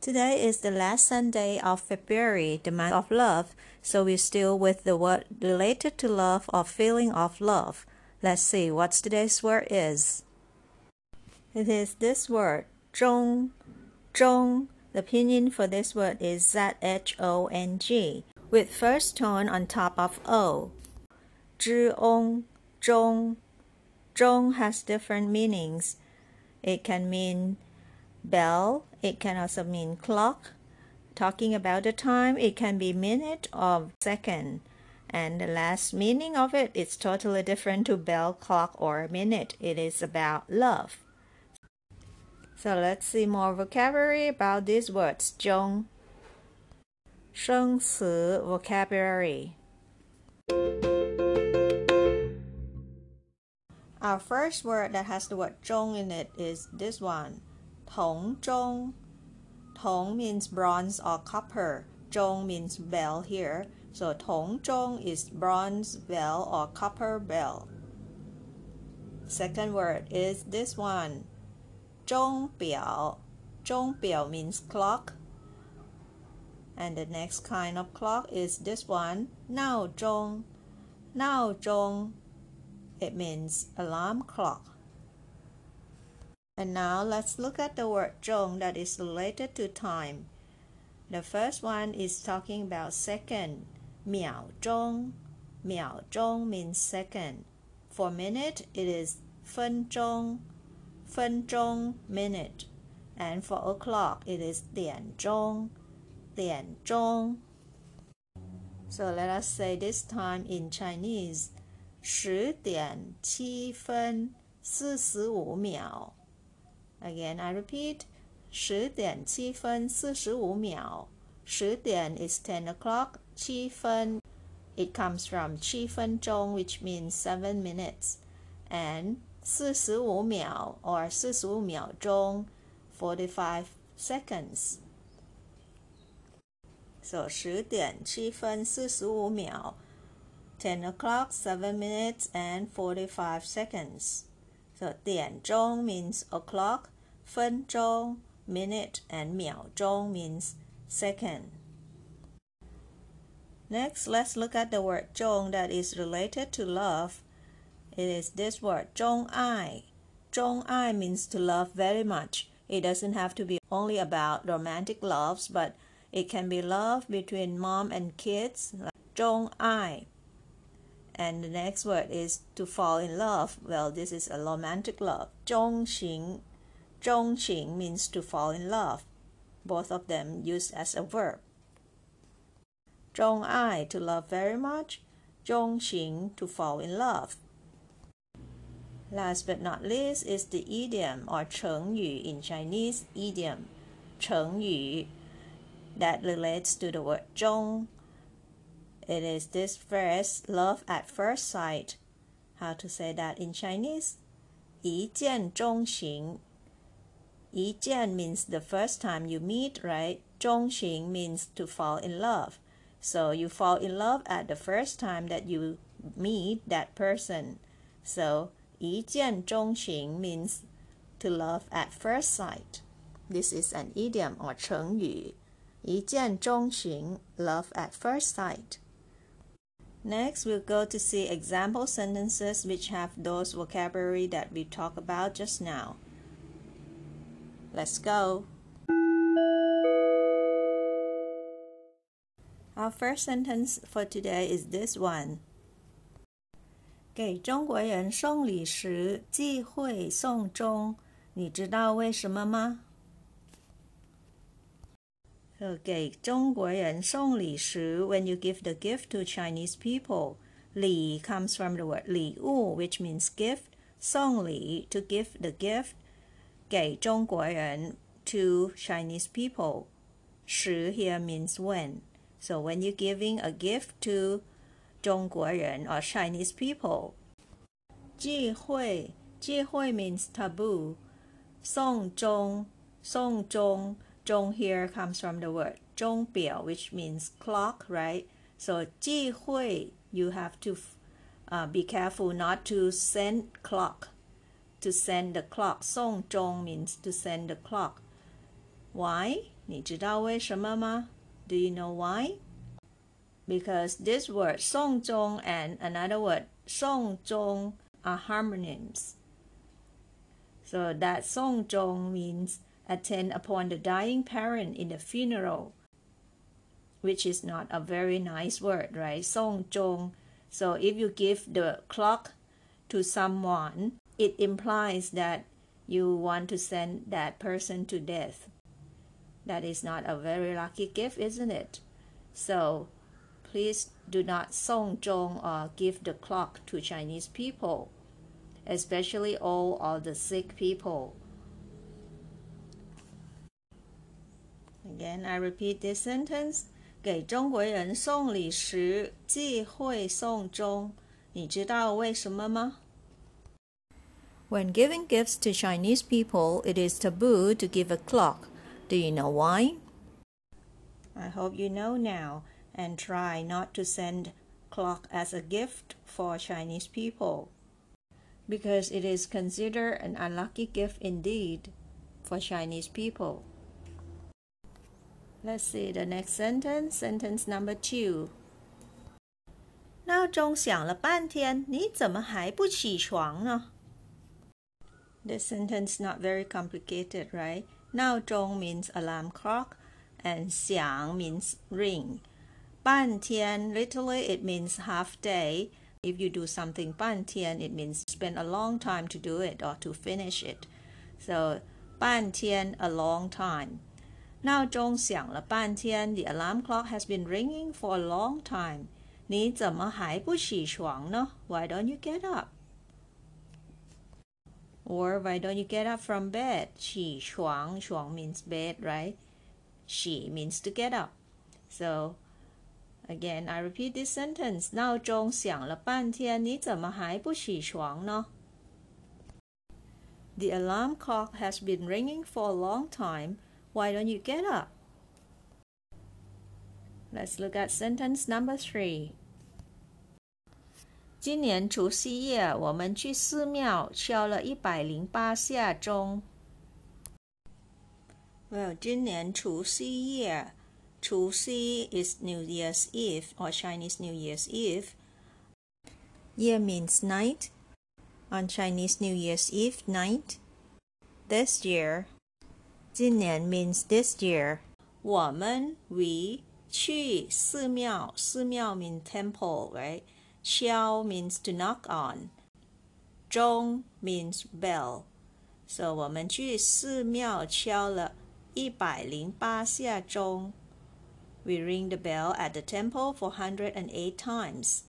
Today is the last Sunday of February, the month of love, so we're still with the word related to love or feeling of love. Let's see what today's word is. It is this word, zhong. Zhong. The pinyin for this word is Z-H-O-N-G, with first tone on top of O. Zhong, zhong. Zhong has different meanings. It can mean bell, it can also mean clock. Talking about the time, it can be minute or second. And the last meaning of it is totally different to bell, clock, or minute. It is about love. So let's see more vocabulary about these words. 中生词 vocabulary. Our first word that has the word 中 in it is this one. 铜钟 Tong means bronze or copper. Zhong means bell here. So Tong Zhong is bronze bell or copper bell. Second word is this one. Zhong Biao. Zhong Biao means clock. And the next kind of clock is this one. Nao Zhong. Nao Zhong. It means alarm clock. And now let's look at the word zhong that is related to time. The first one is talking about second. Miao zhong. Miao zhong means second. For minute, it is fen zhong. Fen zhong minute. And for o'clock, it is dian zhong. Dian zhong. So let us say this time in Chinese. 十点七分四十五秒。 Again, I repeat. 十点七分四十五秒。十点 is ten o'clock. 七分 it comes from 七分钟 which means seven minutes. And 四十五秒 or 四十五秒钟 forty-five seconds. So 十点七分四十五秒 ten o'clock, seven minutes and forty-five seconds. So 点钟 means o'clock, 分钟 minute, and 秒钟 means second. Next, let's look at the word 中 that is related to love. It is this word 钟爱.钟爱 means to love very much. It doesn't have to be only about romantic loves, but it can be love between mom and kids, like And the next word is to fall in love. Well, this is a romantic love. 钟情.钟情 means to fall in love. Both of them used as a verb. 钟爱 to love very much. 钟情 to fall in love. Last but not least is the idiom or 成语 in Chinese idiom. 成语 that relates to the word 钟 it is this phrase, love at first sight. How to say that in Chinese? 一见钟情. 一见 means the first time you meet, right? 钟情 means to fall in love. So you fall in love at the first time that you meet that person. So 一见钟情 means to love at first sight. This is an idiom or 成语. 一见钟情, love at first sight. Next, we'll go to see example sentences which have those vocabulary that we talked about just now. Let's go. Our first sentence for today is this one. 给中国人送礼时忌讳送钟，你知道为什么吗？ 呃，给中国人送礼时，when you give the gift to Chinese people，礼 comes from the word 礼物，which means gift。送礼 to give the gift 给中国人 to Chinese people。时 here means when. So when you're giving a gift to 中国人 or Chinese people. 忌讳忌讳 means taboo. 送钟送钟 Zhong here comes from the word 钟表, which means clock, right? So 忌讳, you have to uh, be careful not to send clock, to send the clock. 送钟 means to send the clock. Why? 你知道为什么吗? Do you know why? Because this word 送钟 and another word 送终 are homonyms. So that 送终 means attend upon the dying parent in the funeral, which is not a very nice word, right? 送钟. So if you give the clock to someone, it implies that you want to send that person to death. That is not a very lucky gift, isn't it? So please do not song zhong or uh, give the clock to Chinese people, especially all of the sick people. Again, I repeat this sentence. 给中国人送礼时忌讳送钟，你知道为什么吗？When giving gifts to Chinese people, it is taboo to give a clock. Do you know why? I hope you know now and try not to send clock as a gift for Chinese people because it is considered an unlucky gift indeed for Chinese people. Let's see the next sentence. Sentence number two. 闹钟响了半天，你怎么还不起床呢？This sentence not very complicated, right? 闹钟 means alarm clock, and 响 means ring. 半天 literally it means half day. If you do something 半天, it means spend a long time to do it or to finish it. So 半天 a long time. 闹钟响了半天，the alarm clock has been ringing for a long time。你怎么还不起床呢？Why don't you get up? Or why don't you get up from bed? 起床，床 means bed, right? 起 means to get up. So again, I repeat this sentence. 闹钟响了半天，你怎么还不起床呢？The alarm clock has been ringing for a long time. Why don't you get up? Let's look at sentence number three. 今年除夕夜，我们去寺庙敲了一百零八下钟。Well, 今年除夕夜，除夕 is New Year's Eve or Chinese New Year's Eve. Year means night. On Chinese New Year's Eve night. This year, 今年 means this year. 我们 we 去寺庙，寺庙 means temple, right? 敲 means to knock on. 钟 means bell. So 我们去寺庙敲了一百零八下钟。We ring the bell at the temple for 108 times.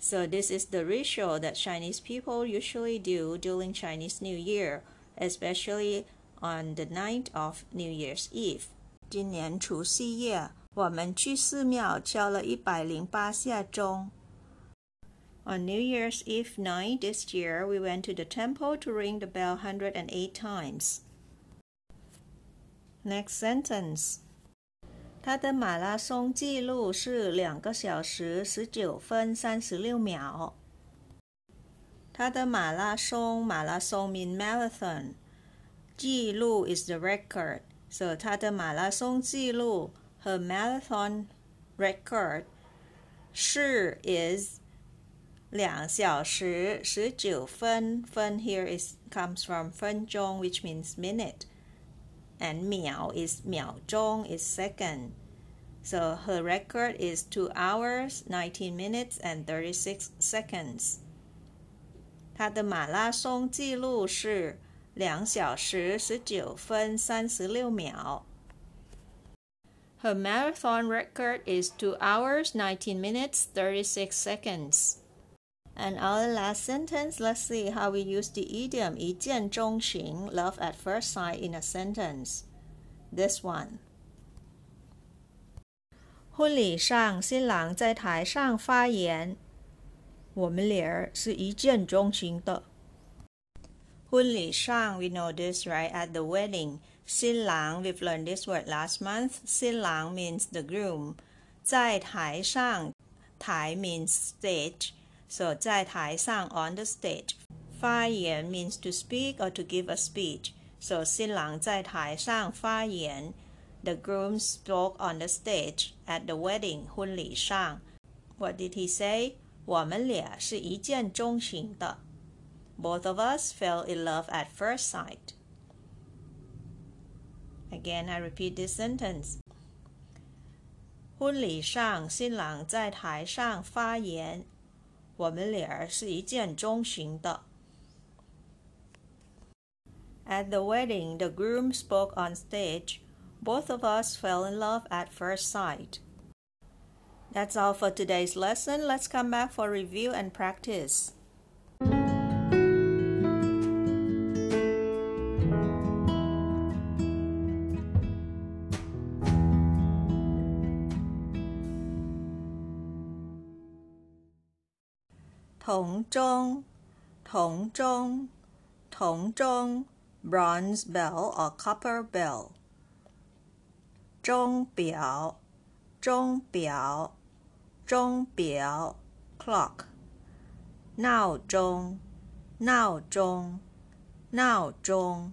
So this is the ritual that Chinese people usually do during Chinese New Year, especially on the night of New Year's Eve. 今年除夕夜，我们去寺庙敲了一百零八下钟。On New Year's Eve night this year, we went to the temple to ring the bell 108 times. Next sentence. 他的马拉松记录是两个小时十九分三十六秒。他的马拉松，马拉松 mean marathon。 记录 is the record. So 她的马拉松记录 her marathon record 是 is 两小时十九分分 here is comes from 分钟 which means minute and 秒 is 秒钟 is second. So her record is 2 hours, 19 minutes and 36 seconds. 她的马拉松记录是 两小时十九分三十六秒。Her marathon record is 2 hours, 19 minutes, 36 seconds. And our last sentence, let's see how we use the idiom 一见钟情, love at first sight in a sentence. This one. 婚礼上，新郎在台上发言：“我们俩儿是一见钟情的。” 婚礼上，we know this right at the wedding. 新郎，we've learned this word last month. 新郎 means the groom. 在台上，台 means stage. So 在台上 on the stage. 发言 means to speak or to give a speech. So 新郎在台上发言。the groom spoke on the stage at the wedding 婚礼上。What did he say? 我们俩是一见钟情的。 Both of us fell in love at first sight. Again, I repeat this sentence. 婚礼上，新郎在台上发言，我们俩是一见钟情的。At the wedding, the groom spoke on stage both of us fell in love at first sight. That's all for today's lesson. Let's come back for review and practice. Tong zhong, tong zhong, tong zhong, bronze bell or copper bell. 钟表，钟表，钟表，clock。闹钟，闹钟，闹钟，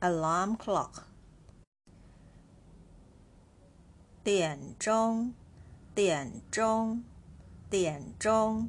alarm clock。点钟，点钟，点钟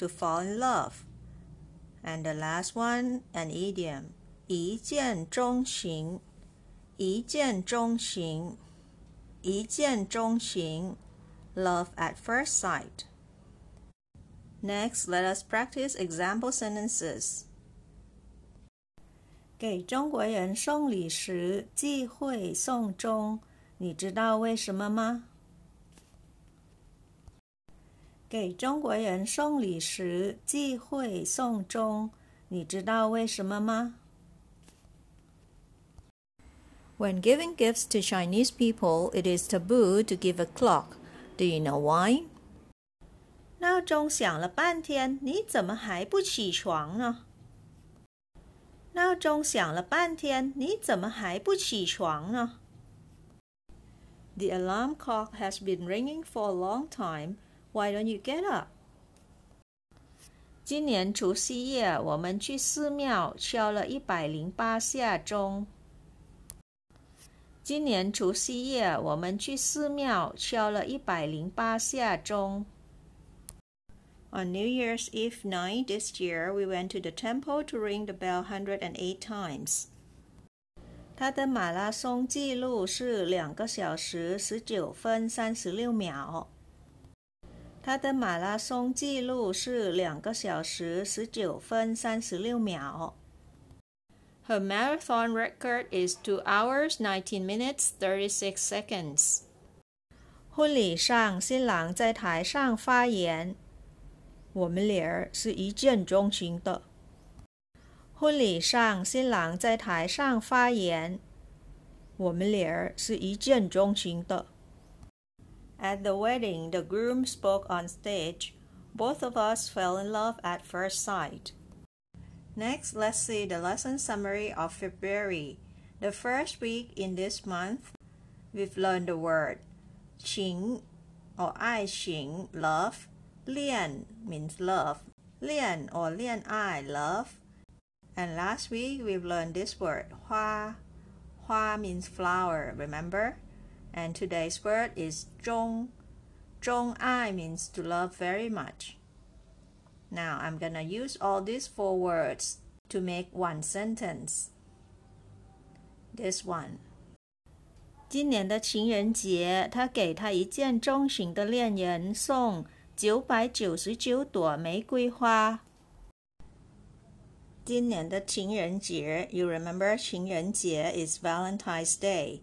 ，to fall in love。And the last one, an idiom，一见钟情，一见钟情。一见钟情, love at first sight. Next, let us practice example sentences. 给中国人送礼时忌讳送钟，你知道为什么吗？ 给中国人送礼时忌讳送钟，你知道为什么吗？When giving gifts to Chinese people, it is taboo to give a clock. Do you know why? 闹钟响了半天，你怎么还不起床呢？闹钟响了半天，你怎么还不起床呢？The alarm clock has been ringing for a long time. Why don't you get up? 今年除夕夜，我们去寺庙敲了一百零八下钟。今年除夕夜，我们去寺庙敲了一百零八下钟。On New Year's Eve night this year, we went to the temple to ring the bell 108 times. 他的马拉松记录是两个小时十九分三十六秒。 他的马拉松记录是两个小时十九分三十六秒。Her marathon record is two hours 19 minutes thirty seconds. 婚礼上，新郎在台上发言：“我们俩是一见钟情的。”婚礼上，新郎在台上发言：“我们俩是一见钟情的。” At the wedding, the groom spoke on stage. Both of us fell in love at first sight. Next, let's see the lesson summary of February. The first week in this month, we've learned the word qing or ai qing, love. Lian means love. Lian or lian ai, love. And last week, we've learned this word hua. Hua means flower, remember? And today's word is 钟. 钟爱 means to love very much. Now I'm gonna use all these four words to make one sentence. This one. 今年的情人节，他给她一见钟情的恋人送九百九十九朵玫瑰花。今年的情人节，you remember 情人节 is Valentine's Day。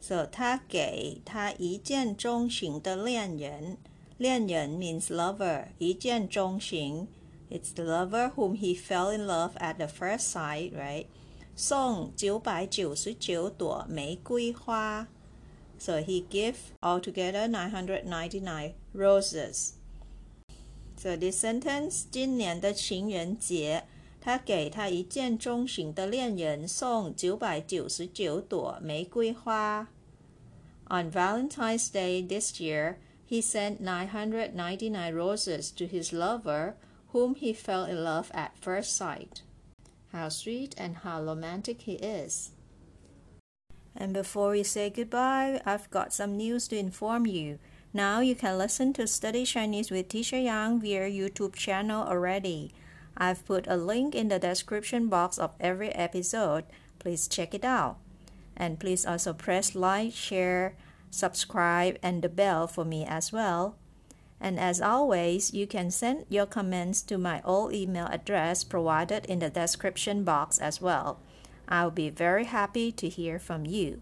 So 他给他一见钟情的恋人，恋人 means lover，一见钟情，it's the lover whom he fell in love at the first sight, right? 送九百九十九朵玫瑰花。So he gave altogether 999 roses. So this sentence 今年的情人节。 他给他一见钟情的恋人送九百九十九朵玫瑰花。On Valentine's Day this year, he sent 999 roses to his lover, whom he fell in love at first sight. How sweet and how romantic he is. And before we say goodbye, I've got some news to inform you. Now you can listen to Study Chinese with Teacher Yang via YouTube channel already. I've put a link in the description box of every episode. Please check it out. And please also press like, share, subscribe, and the bell for me as well. And as always, you can send your comments to my old email address provided in the description box as well. I'll be very happy to hear from you.